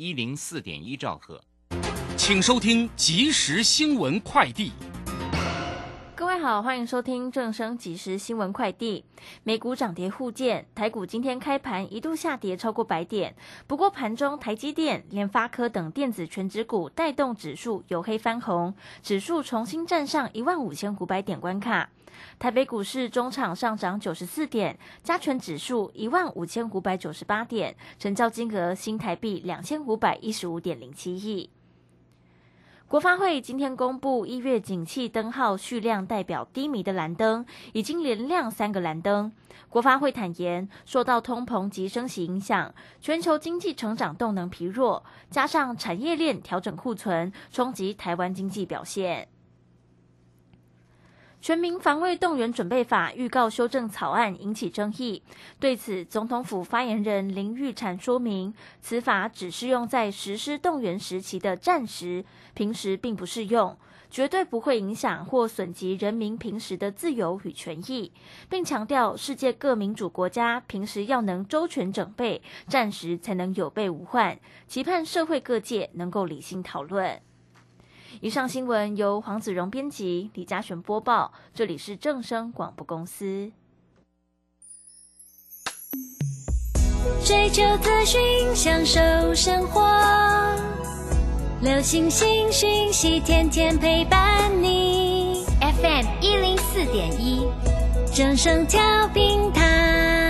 一零四点一兆赫，请收听即时新闻快递。各位好，欢迎收听正声即时新闻快递。美股涨跌互见，台股今天开盘一度下跌超过百点，不过盘中台积电、联发科等电子全指股带动指数由黑翻红，指数重新站上一万五千五百点关卡。台北股市中场上涨九十四点，加权指数一万五千五百九十八点，成交金额新台币两千五百一十五点零七亿。国发会今天公布一月景气灯号续量代表低迷的蓝灯，已经连亮三个蓝灯。国发会坦言，受到通膨及升息影响，全球经济成长动能疲弱，加上产业链调整库存，冲击台湾经济表现。全民防卫动员准备法预告修正草案引起争议，对此，总统府发言人林玉婵说明，此法只适用在实施动员时期的战时，平时并不适用，绝对不会影响或损及人民平时的自由与权益，并强调世界各民主国家平时要能周全整备，战时才能有备无患，期盼社会各界能够理性讨论。以上新闻由黄子荣编辑，李嘉璇播报。这里是正声广播公司。追求资讯，享受生活，流星星讯息，天天陪伴你。FM 一零四点一，正声调平台。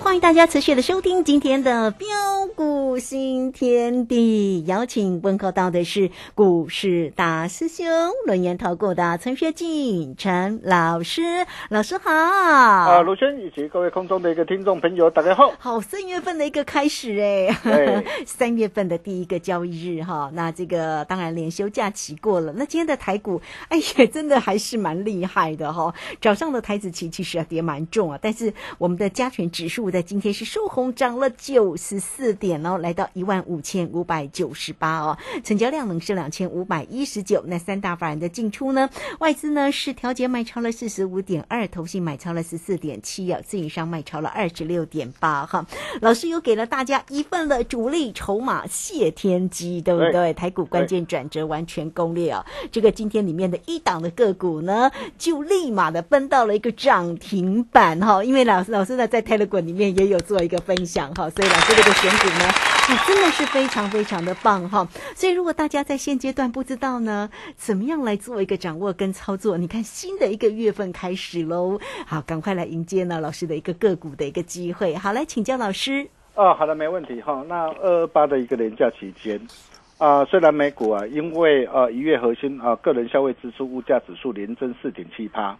欢迎大家持续的收听今天的标股新天地，邀请问候到的是股市大师兄轮研投顾的陈学进陈老师，老师好。啊，卢轩以及各位空中的一个听众朋友，大家好。好，三月份的一个开始哎，三月份的第一个交易日哈，那这个当然连休假期过了，那今天的台股哎呀，真的还是蛮厉害的哈。早上的台子期其实跌蛮重啊，但是我们的加权指数在今天是收红，涨了九十四点哦，来到一万五千五百九十八哦，成交量呢是两千五百一十九。那三大法人的进出呢，外资呢是调节卖超了四十五点二，投信买超了十四点七啊，自营商卖超了二十六点八哈。老师又给了大家一份的主力筹码谢天机，对不对？台股关键转折完全攻略啊，这个今天里面的一档的个股呢，就立马的奔到了一个涨停板哈，因为老师老师呢在泰勒滚里面。也有做一个分享哈，所以老师这个选股呢，真的是非常非常的棒哈。所以如果大家在现阶段不知道呢，怎么样来做一个掌握跟操作，你看新的一个月份开始喽，好，赶快来迎接呢老师的一个个股的一个机会。好，来请教老师。哦，好的，没问题哈。那二二八的一个年假期间啊，虽然美股啊，因为呃一月核心啊个人消费支出物价指数连增四点七趴。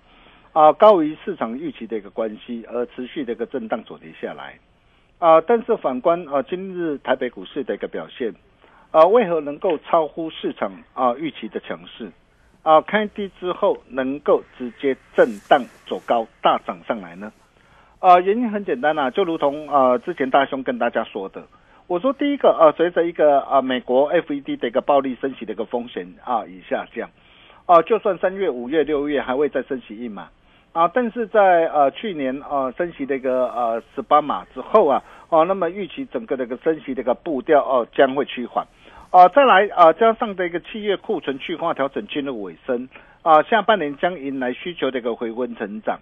啊，高于市场预期的一个关系，而持续的一个震荡走跌下来，啊，但是反观啊，今日台北股市的一个表现，啊，为何能够超乎市场啊预期的强势？啊，开低之后能够直接震荡走高大涨上来呢？啊，原因很简单呐，就如同啊之前大兄跟大家说的，我说第一个啊，随着一个啊美国 FED 的一个暴力升息的一个风险啊已下降，啊，就算三月、五月、六月还会再升息一码啊，但是在呃去年啊升息的一个呃十八码之后啊，哦，那么预期整个的一个升息的一个步调哦将会趋缓，啊，再来啊加上的一个企业库存去化调整进入尾声啊，下半年将迎来需求的一个回温成长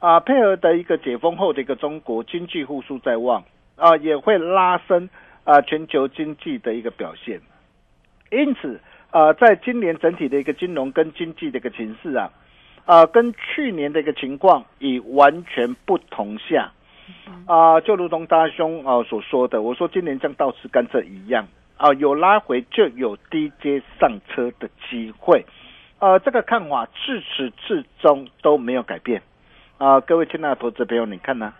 啊，配合的一个解封后的一个中国经济复苏在望。啊，也会拉升啊全球经济的一个表现，因此啊，在今年整体的一个金融跟经济的一个形势啊，啊，跟去年的一个情况已完全不同下，啊，就如同大兄啊所说的，我说今年像倒吃甘蔗一样啊，有拉回就有低阶上车的机会，呃，这个看法自始至终都没有改变，啊，各位亲爱的投资朋友，你看呢？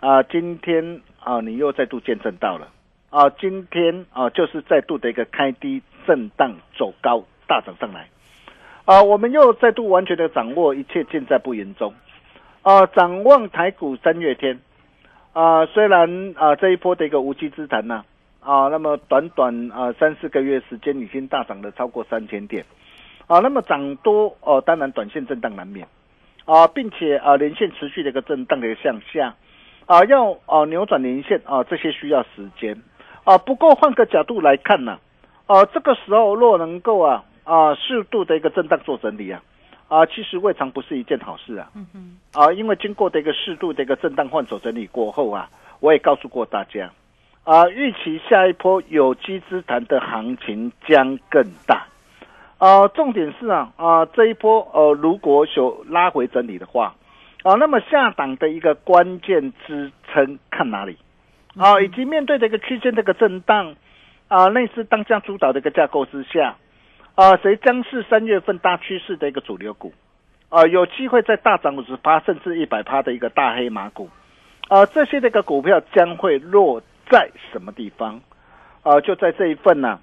啊，今天啊，你又再度见证到了。啊，今天啊，就是再度的一个开低震荡走高大涨上来啊，我们又再度完全的掌握一切尽在不言中啊，展望台股三月天啊，虽然啊这一波的一个无稽之谈呢啊，那么短短啊三四个月时间已经大涨了超过三千点啊，那么涨多哦，当然短线震荡难免啊，并且啊连线持续的一个震荡的一个向下。啊，要啊扭转连线啊，这些需要时间啊。不过换个角度来看呢，啊，这个时候若能够啊啊适度的一个震荡做整理啊，啊，其实未尝不是一件好事啊。嗯哼。啊，因为经过的一个适度的一个震荡换手整理过后啊，我也告诉过大家啊，预期下一波有机资谈的行情将更大。啊，重点是啊啊这一波呃，如果有拉回整理的话。啊，那么下档的一个关键支撑看哪里？啊，以及面对的一个区间的一个震荡，啊，类似当下主导的一个架构之下，啊，谁将是三月份大趋势的一个主流股？啊，有机会在大涨五十趴甚至一百趴的一个大黑马股？啊，这些的一个股票将会落在什么地方？啊，就在这一份呢，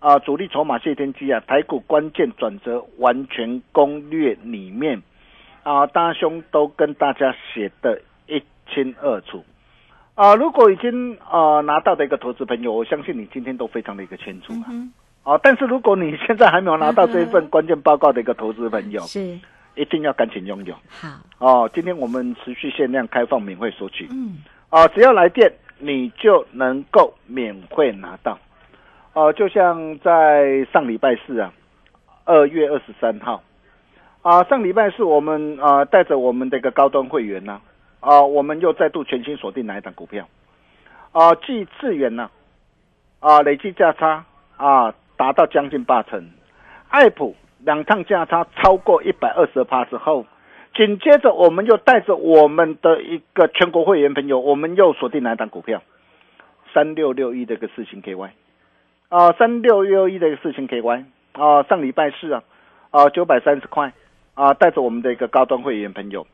啊，主力筹码谢天机啊，台股关键转折完全攻略里面。啊，大兄都跟大家写的一清二楚啊！如果已经啊拿到的一个投资朋友，我相信你今天都非常的一个清楚啊。啊，但是如果你现在还没有拿到这一份关键报告的一个投资朋友，是一定要赶紧拥有。好哦，今天我们持续限量开放免费索取。嗯，啊，只要来电你就能够免费拿到。哦，就像在上礼拜四啊，二月二十三号。啊，上礼拜四我们啊带着我们的一个高端会员呢，啊，我们又再度全新锁定哪一档股票？啊，继智远呢，啊，累计价差啊达到将近八成，爱普两趟价差超过一百二十趴之后，紧接着我们又带着我们的一个全国会员朋友，我们又锁定哪一档股票？三六六一的一个四星 KY，啊，三六六一的一个四星 KY，啊，上礼拜四啊，啊，九百三十块。啊，带着我们的一个高端会员朋友，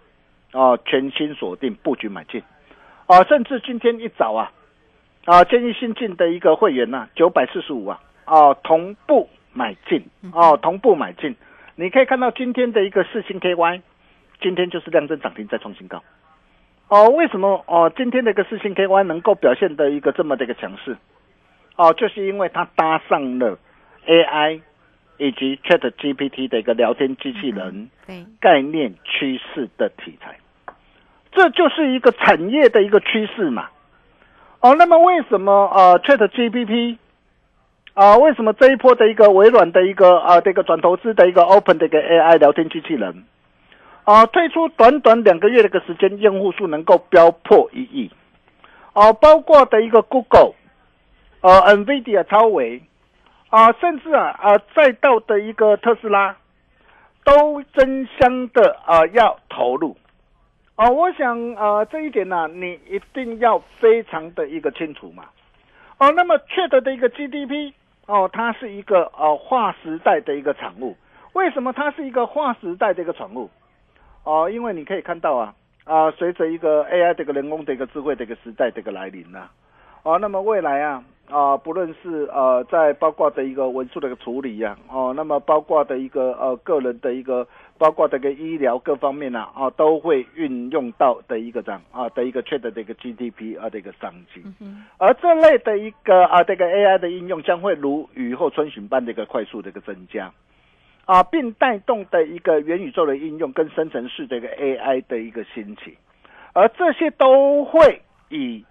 啊，全新锁定布局买进，啊，甚至今天一早啊，啊，建议新进的一个会员呢，九百四十五啊，啊，同步买进，哦，同步买进，你可以看到今天的一个四星 KY，今天就是量增涨停再创新高，哦，为什么？哦，今天的一个四星 KY 能够表现的一个这么的一个强势，哦，就是因为它搭上了 AI。以及 Chat GPT 的一个聊天机器人概念趋势的题材，这就是一个产业的一个趋势嘛。哦，那么为什么呃 Chat GPT 啊，为什么这一波的一个微软的一个啊这个转投资的一个 Open 的一个 AI 聊天机器人？啊，推出短短两个月的一个时间，用户数能够飙破一亿。啊，包括的一个 Google 呃 NVIDIA 超维。啊，甚至啊啊，再到的一个特斯拉，都争相的啊要投入，啊，我想啊这一点呢，你一定要非常的一个清楚嘛，哦，那么 Chat 的一个 GDP 哦，它是一个呃划时代的一个产物，为什么它是一个划时代的一个产物？哦，因为你可以看到啊啊，随着一个 AI 这个人工的一个智慧的一个时代的一个来临呢，哦，那么未来啊。啊，不论是呃在包括的一个文书的一个处理呀，哦，那么包括的一个呃个人的一个，包括这个医疗各方面呢，啊，都会运用到的一个这样啊的一个 trade 的一个 GDP 啊的一个商机。而这类的一个啊这个 AI 的应用将会如雨后春笋般的一个快速的一个增加，啊，并带动的一个元宇宙的应用跟生成式的一个 AI 的一个兴起，而这些都会以。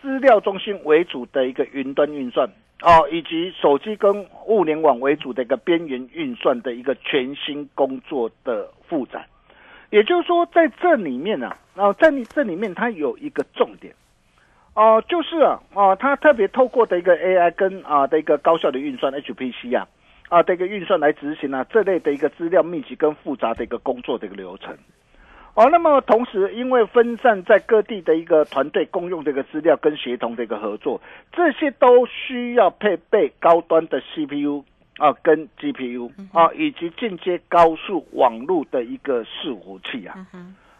资料中心为主的一个云端运算哦，以及手机跟物联网为主的一个边缘运算的一个全新工作的负载，也就是说，在这里面呢，啊，在你这里面它有一个重点哦，就是啊，啊，它特别透过的一个 AI 跟啊的一个高效的运算 HPC 啊啊的一个运算来执行啊这类的一个资料密集跟复杂的一个工作的一个流程。哦，那么同时，因为分散在各地的一个团队共用这个资料跟协同的一个合作，这些都需要配备高端的 CPU 啊，跟 GPU 啊，以及进阶高速网络的一个伺服器啊，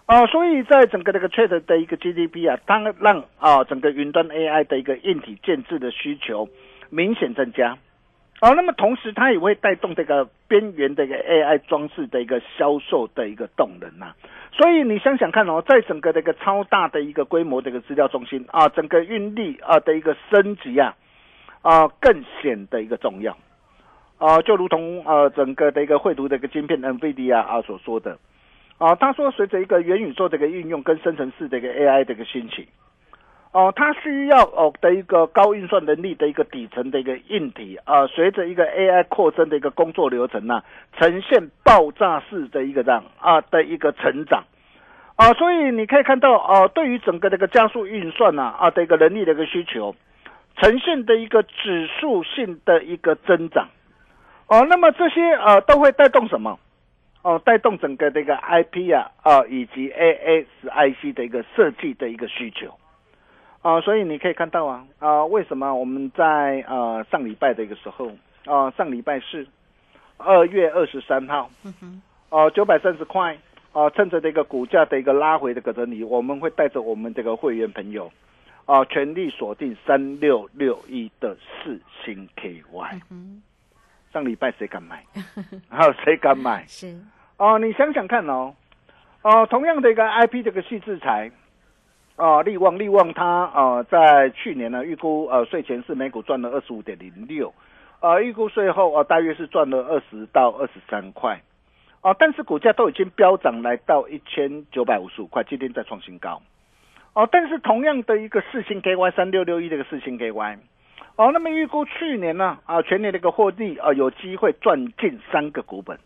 啊，所以在整个这个 Trade 的一个 GDP 啊，当让啊整个云端 AI 的一个硬体建制的需求明显增加。哦，那么同时它也会带动这个边缘的一个 AI 装置的一个销售的一个动能呐。所以你想想看哦，在整个的一个超大的一个规模的一个资料中心啊，整个运力啊的一个升级啊，啊更显得一个重要啊，就如同呃整个的一个绘图的一个晶片 NVIDIA 啊所说的啊，他说随着一个元宇宙的一个运用跟生成式的一个 AI 的一个兴起。哦，它需要哦的一个高运算能力的一个底层的一个硬体啊，随着一个 AI 扩增的一个工作流程呢，呈现爆炸式的一个这样啊的一个成长啊，所以你可以看到啊，对于整个这个加速运算呐啊的一个能力的一个需求，呈现的一个指数性的一个增长哦，那么这些呃都会带动什么？哦，带动整个这个 IP 啊啊以及 ASIC 的一个设计的一个需求。啊，所以你可以看到啊，啊，为什么我们在呃上礼拜的一个时候，啊，上礼拜是二月二十三号，哦，九百三十块，啊，趁着这个股价的一个拉回的过程里，我们会带着我们这个会员朋友，啊，全力锁定三六六一的四星 KY。上礼拜谁敢买？还 有谁敢买？是哦，你想想看哦，哦，同样的一个 IP 这个细制裁。啊，利旺利旺，它啊，在去年呢，预估呃税前是每股赚了二十五点零六，呃，预估税后啊，大约是赚了二十到二十三块，啊，但是股价都已经飙涨来到一千九百五十五块，今天再创新高，哦，但是同样的一个四星 KY 三六六一这个四星 KY，哦，那么预估去年呢啊，全年的一个获利啊，有机会赚近三个股本，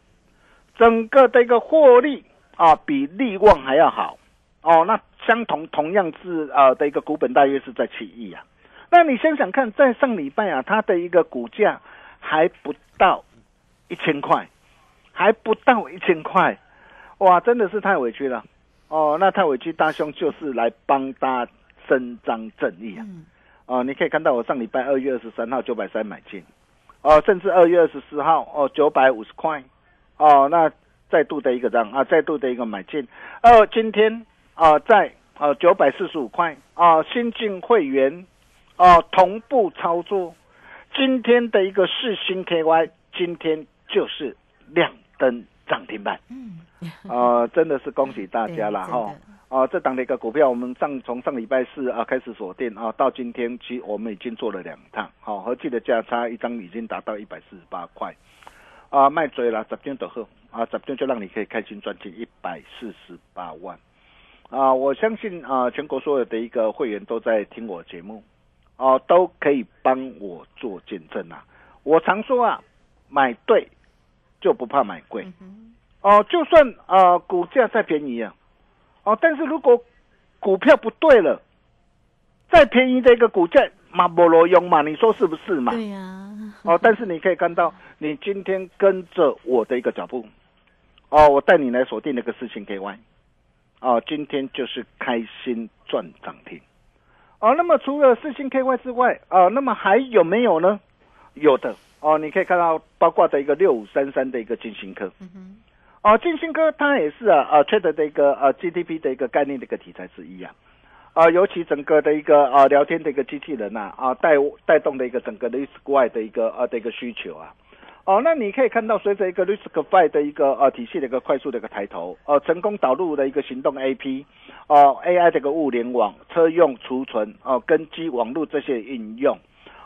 整个的一个获利啊，比利旺还要好。哦，那相同同样是啊的一个股本大约是在七亿啊，那你想想看，在上礼拜啊，它的一个股价还不到一千块，还不到一千块，哇，真的是太委屈了。哦，那太委屈，大兄就是来帮大家伸张正义啊。哦，你可以看到我上礼拜二月二十三号九百三买进，哦，甚至二月二十四号哦九百五十块，哦，那再度的一个涨啊，再度的一个买进，哦，今天。啊，在啊九百四十五块啊，新进会员啊同步操作，今天的一个四星 KY，今天就是亮灯涨停板，嗯，啊，真的是恭喜大家了哈！啊，这档的一个股票，我们上从上礼拜四啊开始锁定啊，到今天其实我们已经做了两趟，好，合计的价差一张已经达到一百四十八块，啊，卖追了，十天的后啊，十天就让你可以开心赚进一百四十八万。啊，我相信啊，全国所有的一个会员都在听我节目，哦，都可以帮我做见证啊。我常说啊，买对就不怕买贵，哦，就算啊股价再便宜啊，哦，但是如果股票不对了，再便宜的一个股价嘛不罗用嘛，你说是不是嘛？对呀。哦，但是你可以看到，你今天跟着我的一个脚步，哦，我带你来锁定那个事情 KY。哦，今天就是开心赚涨停，哦，那么除了四星 KY 之外，哦，那么还有没有呢？有的，哦，你可以看到包括的一个六五三三的一个金星科，哦，金星科它也是啊啊 trade 的一个呃 GDP 的一个概念的一个题材之一啊，啊，尤其整个的一个啊聊天的一个机器人呐啊带带动的一个整个的 Square 的一个呃的一个需求啊。哦，那你可以看到，随着一个 RISC-V 的一个呃体系的一个快速的一个抬头，呃，成功导入的一个行动 AP，哦，AI 这个物联网、车用储存、哦，根基网络这些应用，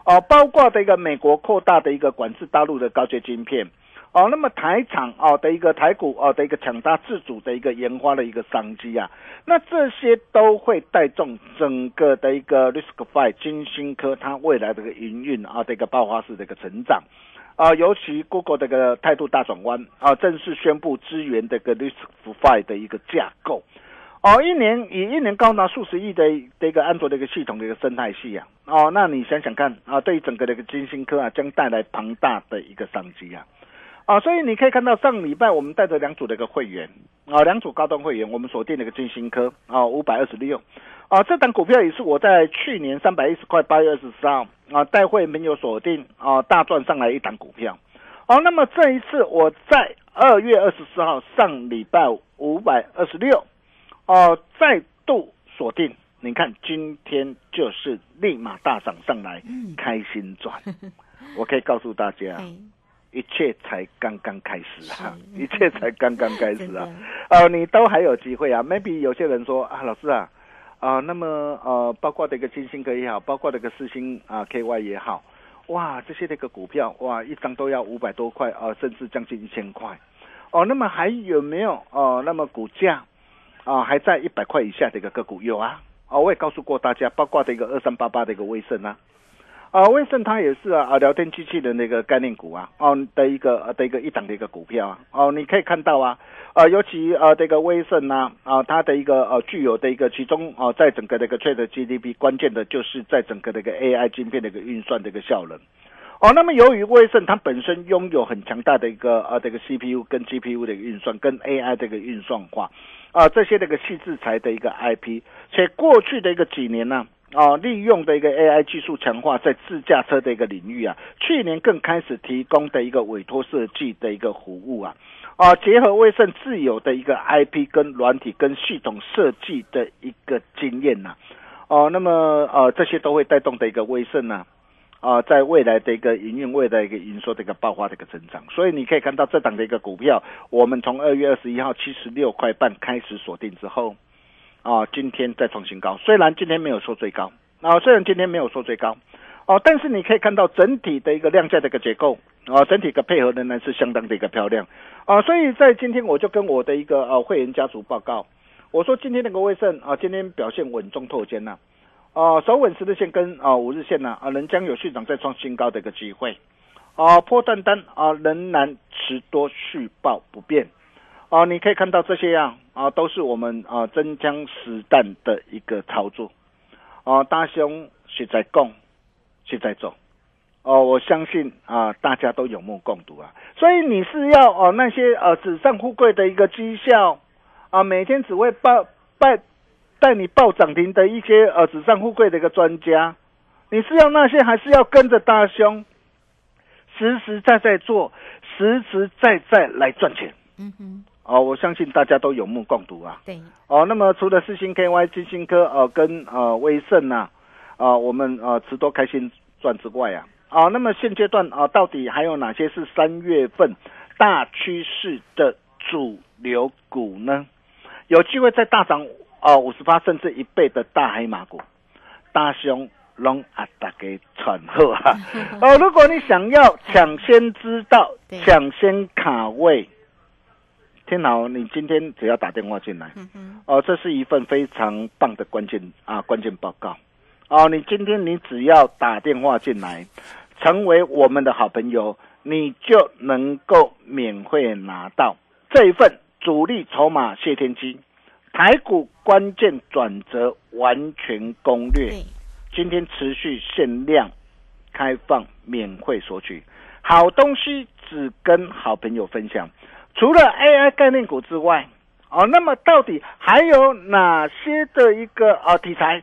哦，包括的一个美国扩大的一个管制大陆的高阶晶片，哦，那么台厂哦的一个台股哦的一个抢大自主的一个研发的一个商机啊，那这些都会带动整个的一个 RISC-V 金星科它未来的一个营运啊的一个爆发式的一个成长。啊，尤其 Google 这个态度大转弯啊，正式宣布支援这个 RISC-V 的一个架构。哦，一年以一年高达数十亿的这个安卓的一个系统的一个生态系啊。哦，那你想想看啊，对于整个的一个金星科啊，将带来庞大的一个商机啊。啊，所以你可以看到上礼拜我们带着两组的一个会员啊，两组高端会员，我们锁定了一个金星科啊，五百二十六。啊，这档股票也是我在去年三百一十块八月二十四号啊，带会没有锁定啊，大赚上来一档股票。哦，那么这一次我在二月二十四号上礼拜五百二十六，哦，再度锁定。你看今天就是立马大涨上来，开心赚。我可以告诉大家，一切才刚刚开始啊，一切才刚刚开始啊。哦，你都还有机会啊。Maybe 有些人说啊，老师啊。啊，那么呃，包括这个金星科也好，包括这个四星啊 KY 也好，哇，这些那个股票哇，一张都要五百多块啊，甚至将近一千块。哦，那么还有没有哦？那么股价啊，还在一百块以下的一个个股有啊？哦，我也告诉过大家，包括的一个二三八八的一个威盛啊。啊，威盛它也是啊，啊，聊天机器的那个概念股啊，哦的一个的一个一档的一个股票啊，哦，你可以看到啊，啊，尤其啊这个威盛呐，啊，它的一个呃具有的一个其中啊，在整个的一个 trade GDP，关键的就是在整个的一个 AI 晶片的一个运算的一个效能，哦，那么由于威盛它本身拥有很强大的一个呃这个 CPU 跟 GPU 的一个运算跟 AI 这个运算化啊这些这个细制材的一个 IP，且过去的一个几年呢。啊利用的一个 AI 技术强化在自驾车的一个领域啊，去年更开始提供的一个委托设计的一个服务啊，啊，结合威盛自有的一个 IP 跟软体跟系统设计的一个经验呐，哦，那么呃这些都会带动的一个威盛呢，啊，在未来的一个营运、未来一个营收的一个爆发的一个增长，所以你可以看到这档的一个股票，我们从二月二十一号七十六块半开始锁定之后。啊，今天再创新高，虽然今天没有说最高，啊，虽然今天没有说最高，哦，但是你可以看到整体的一个量价的一个结构，啊，整体的配合仍然是相当的一个漂亮，啊，所以在今天我就跟我的一个呃会员家族报告，我说今天那个威盛啊，今天表现稳中透坚呐，啊，守稳十日线跟啊五日线呢，啊，仍将有续涨再创新高的一个机会，啊，破断单啊仍然持多续报不变。啊，你可以看到这些样啊，都是我们啊真枪实弹的一个操作。啊，大兄是在供，是在做。哦，我相信啊，大家都有目共睹啊。所以你是要哦那些呃纸上富贵的一个绩效啊，每天只会报带带你报涨停的一些呃纸上富贵的一个专家，你是要那些还是要跟着大兄实实在在做，实实在在来赚钱？嗯哼。哦，我相信大家都有目共睹啊。对。哦，那么除了四星 KY、金星科、呃跟呃威盛呐，啊我们呃持多开心赚之外啊，啊那么现阶段啊到底还有哪些是三月份大趋势的主流股呢？有机会再大涨啊五十八甚至一倍的大黑马股，大熊龙啊大家传贺啊。哦，如果你想要抢先知道、抢先卡位。天豪，你今天只要打电话进来，哦，这是一份非常棒的关键啊关键报告，哦，你今天你只要打电话进来，成为我们的好朋友，你就能够免费拿到。这一份主力筹码谢天机台股关键转折完全攻略，今天持续限量开放免费索取，好东西只跟好朋友分享。除了 AI 概念股之外，哦，那么到底还有哪些的一个啊题材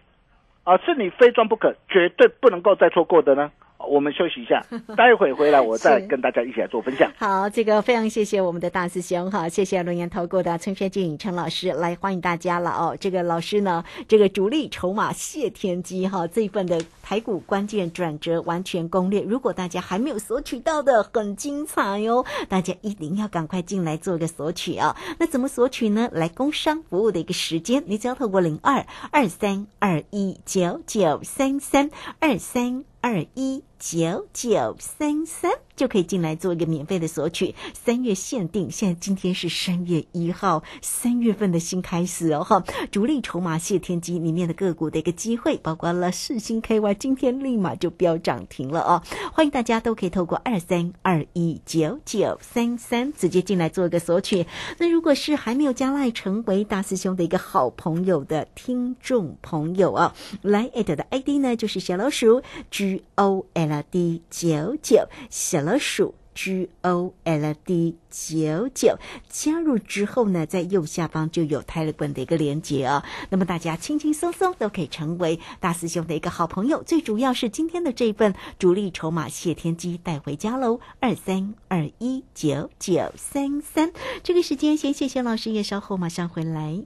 啊是你非装不可、绝对不能够再错过的呢？我们休息一下，待会回来我再跟大家一起来做分享。好，这个非常谢谢我们的大师兄哈，谢谢龙岩投顾的陈学静陈老师来欢迎大家了哦。这个老师呢，这个主力筹码谢天机哈，这一份的台股关键转折完全攻略，如果大家还没有索取到的，很精彩哟，大家一定要赶快进来做个索取啊。那怎么索取呢？来工商服务的一个时间，你只要透过零二二三二一九九三三二三。二一九九三三就可以进来做一个免费的索取，三月限定。现在今天是三月一号，三月份的新开始哦哈！主力筹码谢天机里面的个股的一个机会，包括了世星 KY，今天立马就飙涨停了哦！欢迎大家都可以透过二三二一九九三三直接进来做一个索取。那如果是还没有加赖成为大师兄的一个好朋友的听众朋友啊，来艾特的 ID 呢就是小老鼠 G。O L D 九九小老鼠 G O L D 九九加入之后呢，在右下方就有泰勒滚的一个连接哦。那么大家轻轻松松都可以成为大师兄的一个好朋友。最主要是今天的这份主力筹码谢天机带回家喽，二三二一九九三三。这个时间先谢谢老师，也稍后马上回来。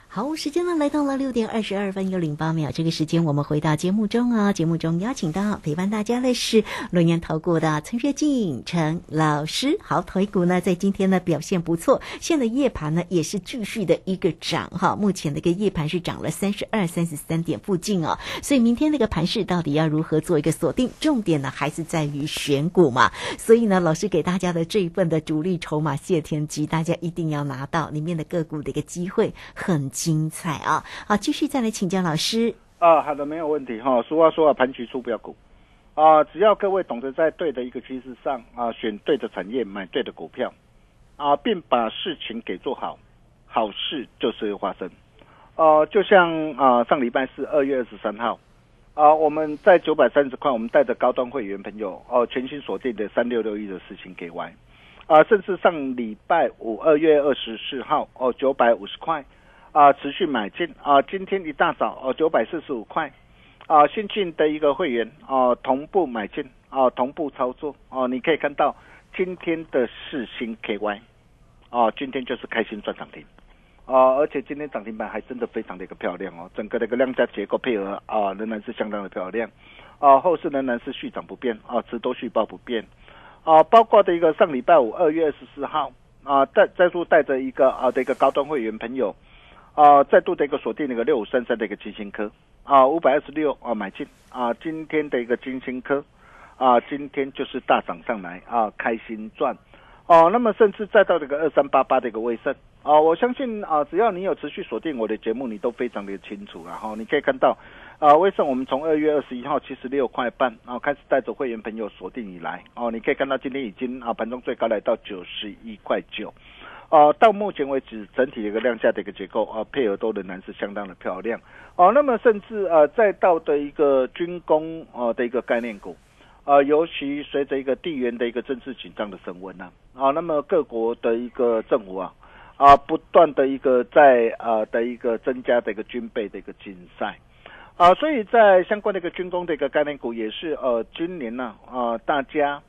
好，时间呢来到了六点二十二分又零八秒。这个时间我们回到节目中啊，节目中邀请到陪伴大家的是龙岩投顾的陈学进陈老师。好，腿股呢在今天呢表现不错，现在夜盘呢也是继续的一个涨哈。目前的一个夜盘是涨了三十二、三十三点附近哦。所以明天那个盘势到底要如何做一个锁定？重点呢还是在于选股嘛。所以呢，老师给大家的这一份的主力筹码谢天机，大家一定要拿到里面的个股的一个机会很。精彩啊！好，继续再来请教老师啊。好的，没有问题哈。俗话说啊，盘局出不要股啊。只要各位懂得在对的一个趋势上啊，选对的产业，买对的股票啊，并把事情给做好，好事就是会发生。呃，就像啊，上礼拜四二月二十三号啊，我们在九百三十块，我们带着高端会员朋友哦，全新锁定的三六六一的事情给完啊，甚至上礼拜五二月二十四号哦，九百五十块。啊，持续买进啊！今天一大早哦，九百四十五块啊，新进的一个会员啊，同步买进啊，同步操作哦。你可以看到今天的四星 KY 啊，今天就是开心赚涨停啊，而且今天涨停板还真的非常的一个漂亮哦，整个的一个量价结构配合啊，仍然是相当的漂亮啊，后市仍然是续涨不变啊，持多续报不变啊，包括的一个上礼拜五二月二十四号啊，带再度带着一个啊的一个高端会员朋友。啊，再度的一个锁定那个六五三三的一个金星科啊，五百二十六啊买进啊，今天的一个金星科啊，今天就是大涨上来啊，开心赚哦。那么甚至再到这个二三八八的一个威盛啊，我相信啊，只要你有持续锁定我的节目，你都非常的清楚然后你可以看到啊，威盛我们从二月二十一号七十六块半啊开始带着会员朋友锁定以来哦，你可以看到今天已经啊盘中最高来到九十一块九。啊，到目前为止，整体的一个量价的一个结构啊，配合都仍然是相当的漂亮。哦，那么甚至呃，再到的一个军工啊的一个概念股，啊，尤其随着一个地缘的一个政治紧张的升温呢，啊，那么各国的一个政府啊，啊，不断的一个在啊的一个增加的一个军备的一个竞赛，啊，所以在相关的一个军工的一个概念股也是呃，今年呢啊，大家。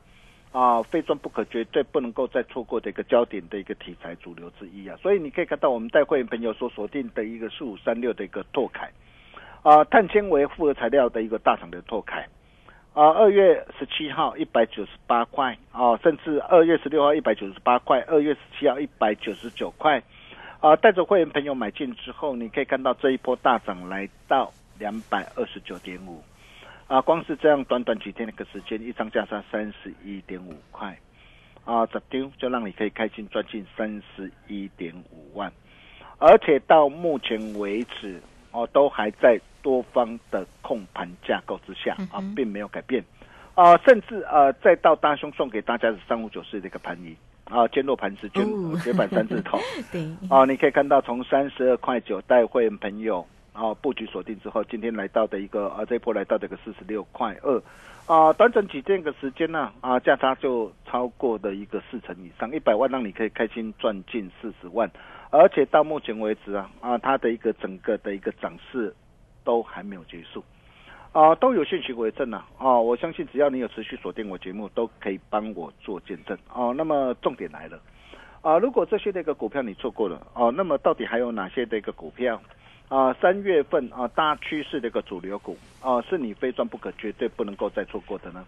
啊，非赚不可，绝对不能够再错过的一个焦点的一个题材主流之一啊。所以你可以看到我们带会员朋友所锁定的一个四五三六的一个拓凯，啊，碳纤维复合材料的一个大厂的拓凯。啊，二月十七号一百九十八块啊，甚至二月十六号一百九十八块，二月十七号一百九十九块啊。带着会员朋友买进之后，你可以看到这一波大涨来到两百二十九点五啊。光是这样短短几天的一个时间，一张价差三十一点五块。啊，这丢就让你可以开心赚进三十一点五万，而且到目前为止哦，都还在。多方的控盘架构之下啊，并没有改变。啊，甚至呃，再到大兄送给大家的三五九四的一个盘仪啊，坚若磐石，坚绝板三字头，对。啊，你可以看到从三十二块九带会员朋友啊布局锁定之后，今天来到的一个啊这一波来到的一个四十六块二啊，短短几天个时间呢啊，价差就超过的一个四成以上，一百万让你可以开心赚进四十万，而且到目前为止啊啊，它的一个整个的一个涨势。都还没有结束，啊，都有信息为证呢，啊，我相信只要你有持续锁定我节目，都可以帮我做见证，哦，那么重点来了，啊，如果这些的一个股票你错过了，哦，那么到底还有哪些的一个股票，啊，三月份啊大趋势的一个主流股，啊，是你非赚不可，绝对不能够再错过的呢，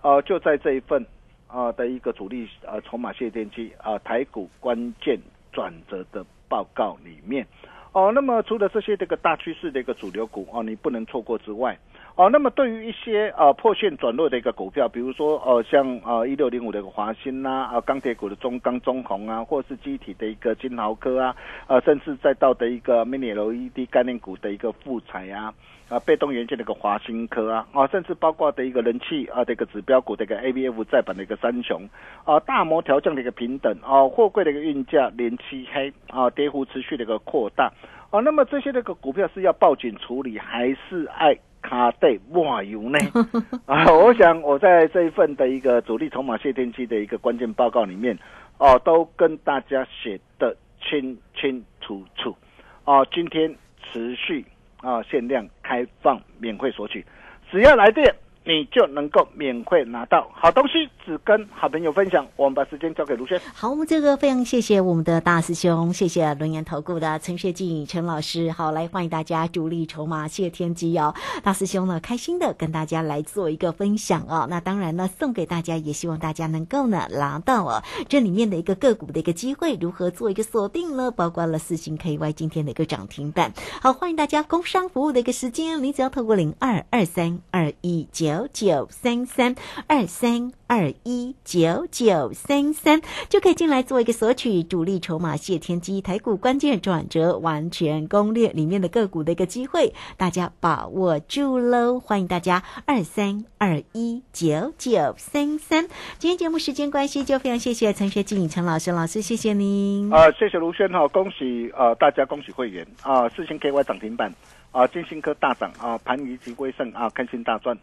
啊，就在这一份啊的一个主力啊筹码谢电机啊台股关键转折的报告里面。哦，那么除了这些这个大趋势的一个主流股啊，你不能错过之外，哦，那么对于一些呃破线转弱的一个股票，比如说呃像呃一六零五的一个华兴呐，啊钢铁股的中钢中红啊，或是机体的一个金豪科啊，呃甚至再到的一个 mini LED 概念股的一个富彩啊。啊，被动元件的一个华新科啊，啊，甚至包括的一个人气啊，这个指标股的一个 A B F 再版的一个三雄啊，大摩调降的一个平等啊，货柜的一个运价连七黑啊，跌幅持续的一个扩大啊，那么这些这个股票是要报警处理，还是爱卡对哇油呢？啊，我想我在这一份的一个主力筹码谢天机的一个关键报告里面哦，都跟大家写的清清楚楚啊，今天持续。啊，限量开放，免费索取，只要来电。你就能够免费拿到好东西，只跟好朋友分享。我们把时间交给卢轩。好，我们这个非常谢谢我们的大师兄，谢谢轮研投顾的陈学进陈老师。好，来欢迎大家主力筹码谢天机哦。大师兄呢，开心的跟大家来做一个分享哦。那当然呢，送给大家，也希望大家能够呢拿到哦这里面的一个个股的一个机会，如何做一个锁定呢？包括了四星 KY 今天的一个涨停板。好，欢迎大家工商服务的一个时间，你只要透过零二二三二一九。九九三三二三二一九九三三就可以进来做一个索取主力筹码谢天机台股关键转折完全攻略里面的个股的一个机会，大家把握住喽！欢迎大家二三二一九九三三。今天节目时间关系，就非常谢谢陈学静陈老师老师，谢谢您啊！谢谢卢轩哈，恭喜啊大家，恭喜会员啊！四星 KY 涨停板啊，金星科大涨啊，盘仪及威盛啊，开心大赚。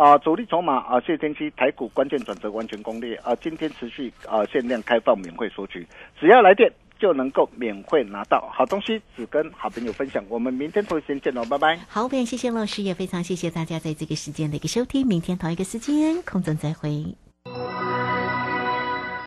啊，主力筹码啊，谢天期台股关键转折完全攻略啊，今天持续啊限量开放免费索取，只要来电就能够免费拿到好东西，只跟好朋友分享。我们明天同一时间见喽，拜拜。好，非常谢谢老师，也非常谢谢大家在这个时间的一个收听，明天同一个时间空中再会。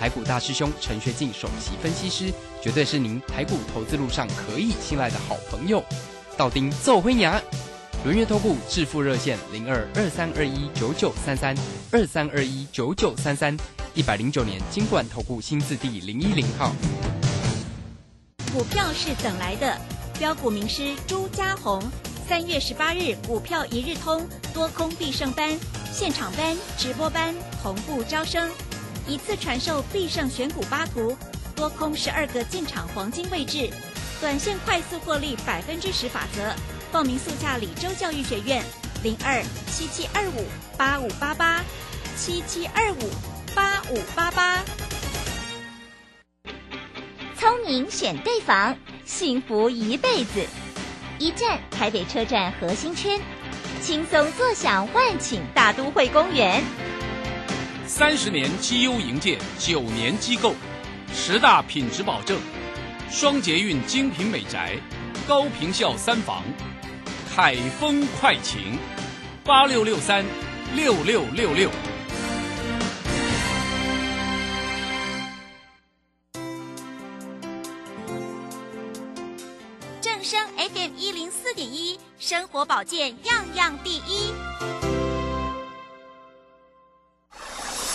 台股大师兄陈学进首席分析师，绝对是您台股投资路上可以信赖的好朋友。道丁奏灰牙，轮月投顾致富热线零二二三二一九九三三二三二一九九三三，一百零九年金管投顾新字第零一零号。股票是等来的，标股名师朱家红，三月十八日股票一日通多空必胜班，现场班直播班同步招生。一次传授必胜选股八图，多空十二个进场黄金位置，短线快速获利百分之十法则。报名速洽李州教育学院零二七七二五八五八八七七二五八五八八。聪明选对房，幸福一辈子。一站台北车站核心圈，轻松坐享万顷大都会公园。三十年绩优营建，九年机构，十大品质保证，双捷运精品美宅，高坪效三房，凯风快晴，八六六三六六六六。正声 FM 一零四点一，生活保健样样第一。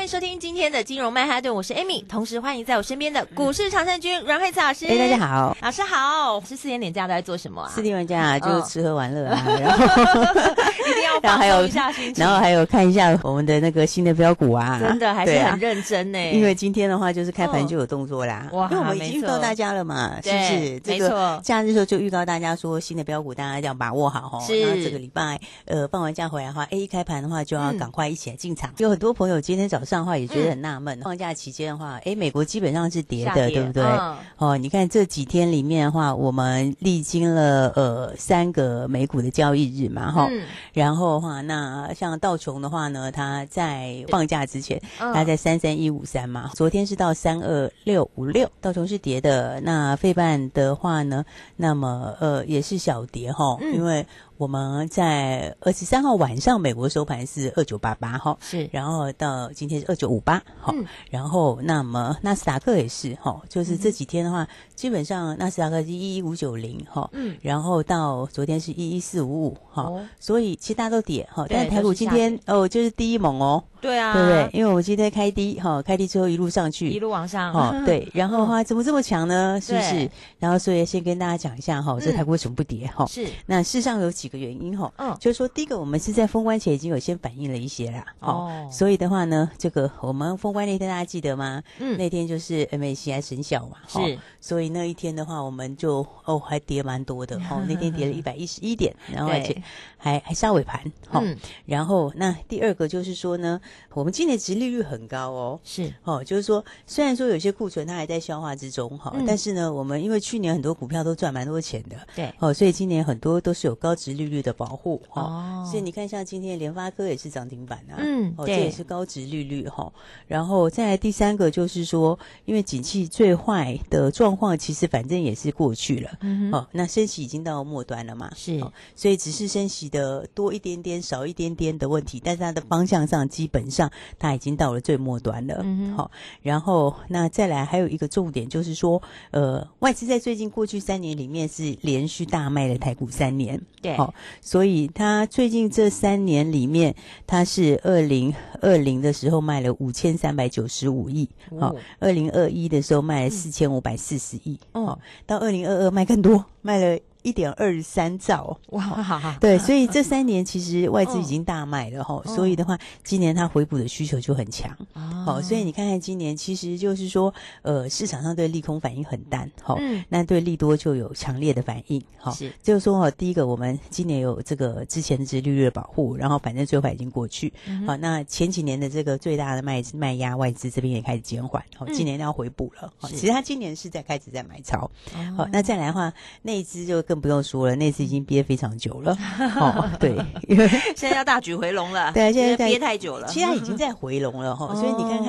欢迎收听今天的金融曼哈顿，我是 Amy，同时欢迎在我身边的股市常胜军阮慧慈老师。哎，大家好，老师好。是四天连假都在做什么啊？四天连假就是吃喝玩乐啊，然后 一定要放松一下心情，然后还有看一下我们的那个新的标股啊，真的还是很认真呢。因为今天的话就是开盘就有动作啦，哇，因为我们已经预告大家了嘛，是不是？没错，假日的时候就预告大家说新的标股大家要把握好哦。是，然后这个礼拜呃放完假回来的话，A 开盘的话就要赶快一起来进场。有很多朋友今天早上的话也觉得很纳。纳闷，放假期间的话，哎，美国基本上是跌的，对不对？哦，你看这几天里面的话，我们历经了呃三个美股的交易日嘛，哈，然后的话，那像道琼的话呢，它在放假之前，它在三三一五三嘛，昨天是到三二六五六，道琼是跌的。那费半的话呢，那么呃也是小跌哈，因为。我们在二十三号晚上，美国收盘是二九八八哈，是，然后到今天是二九五八，哈，然后那么纳斯达克也是哈，就是这几天的话，基本上纳斯达克是一一五九零哈，嗯，然后到昨天是一一四五五哈，所以其实大家都跌哈，但是台股今天哦就是第一猛哦。对啊，对不对？因为我们今天开低哈，开低之后一路上去，一路往上，哈，对。然后话，怎么这么强呢？是不是？然后所以先跟大家讲一下哈，这台股为什么不跌哈？是。那事实上有几个原因哈，嗯，就是说第一个，我们是在封关前已经有先反映了一些啦，哦。所以的话呢，这个我们封关那天大家记得吗？嗯，那天就是 MACI 生效嘛，是。所以那一天的话，我们就哦还跌蛮多的哦，那天跌了一百一十一点，然后而且还还杀尾盘，哈。然后那第二个就是说呢，我们今年。利率很高哦，是哦，就是说，虽然说有些库存它还在消化之中哈，但是呢，我们因为去年很多股票都赚蛮多钱的，对哦，所以今年很多都是有高值利率的保护哦，所以你看，像今天联发科也是涨停板啊，嗯，哦，这也是高值利率哈。然后再来第三个就是说，因为景气最坏的状况其实反正也是过去了，嗯哦，那升息已经到末端了嘛，是，所以只是升息的多一点点、少一点点的问题，但是它的方向上基本上它。已经到了最末端了，嗯好，然后那再来还有一个重点就是说，呃，外资在最近过去三年里面是连续大卖了台股三年，对，好，所以它最近这三年里面，它是二零二零的时候卖了五千三百九十五亿，好，二零二一的时候卖了四千五百四十亿，哦，到二零二二卖更多，卖了。一点二三兆哇！对，所以这三年其实外资已经大卖了哈，所以的话，今年它回补的需求就很强。好，所以你看看今年，其实就是说，呃，市场上对利空反应很淡，好，那对利多就有强烈的反应。好，就是说哈，第一个，我们今年有这个之前的利率的保护，然后反正最坏已经过去。好，那前几年的这个最大的卖卖压，外资这边也开始减缓。好，今年要回补了。其实它今年是在开始在买超。好，那再来的话，内资就。更不用说了，那次已经憋非常久了。哦，对，因为现在要大举回笼了。对，现在憋太久了，其实已经在回笼了哈。所以你看看。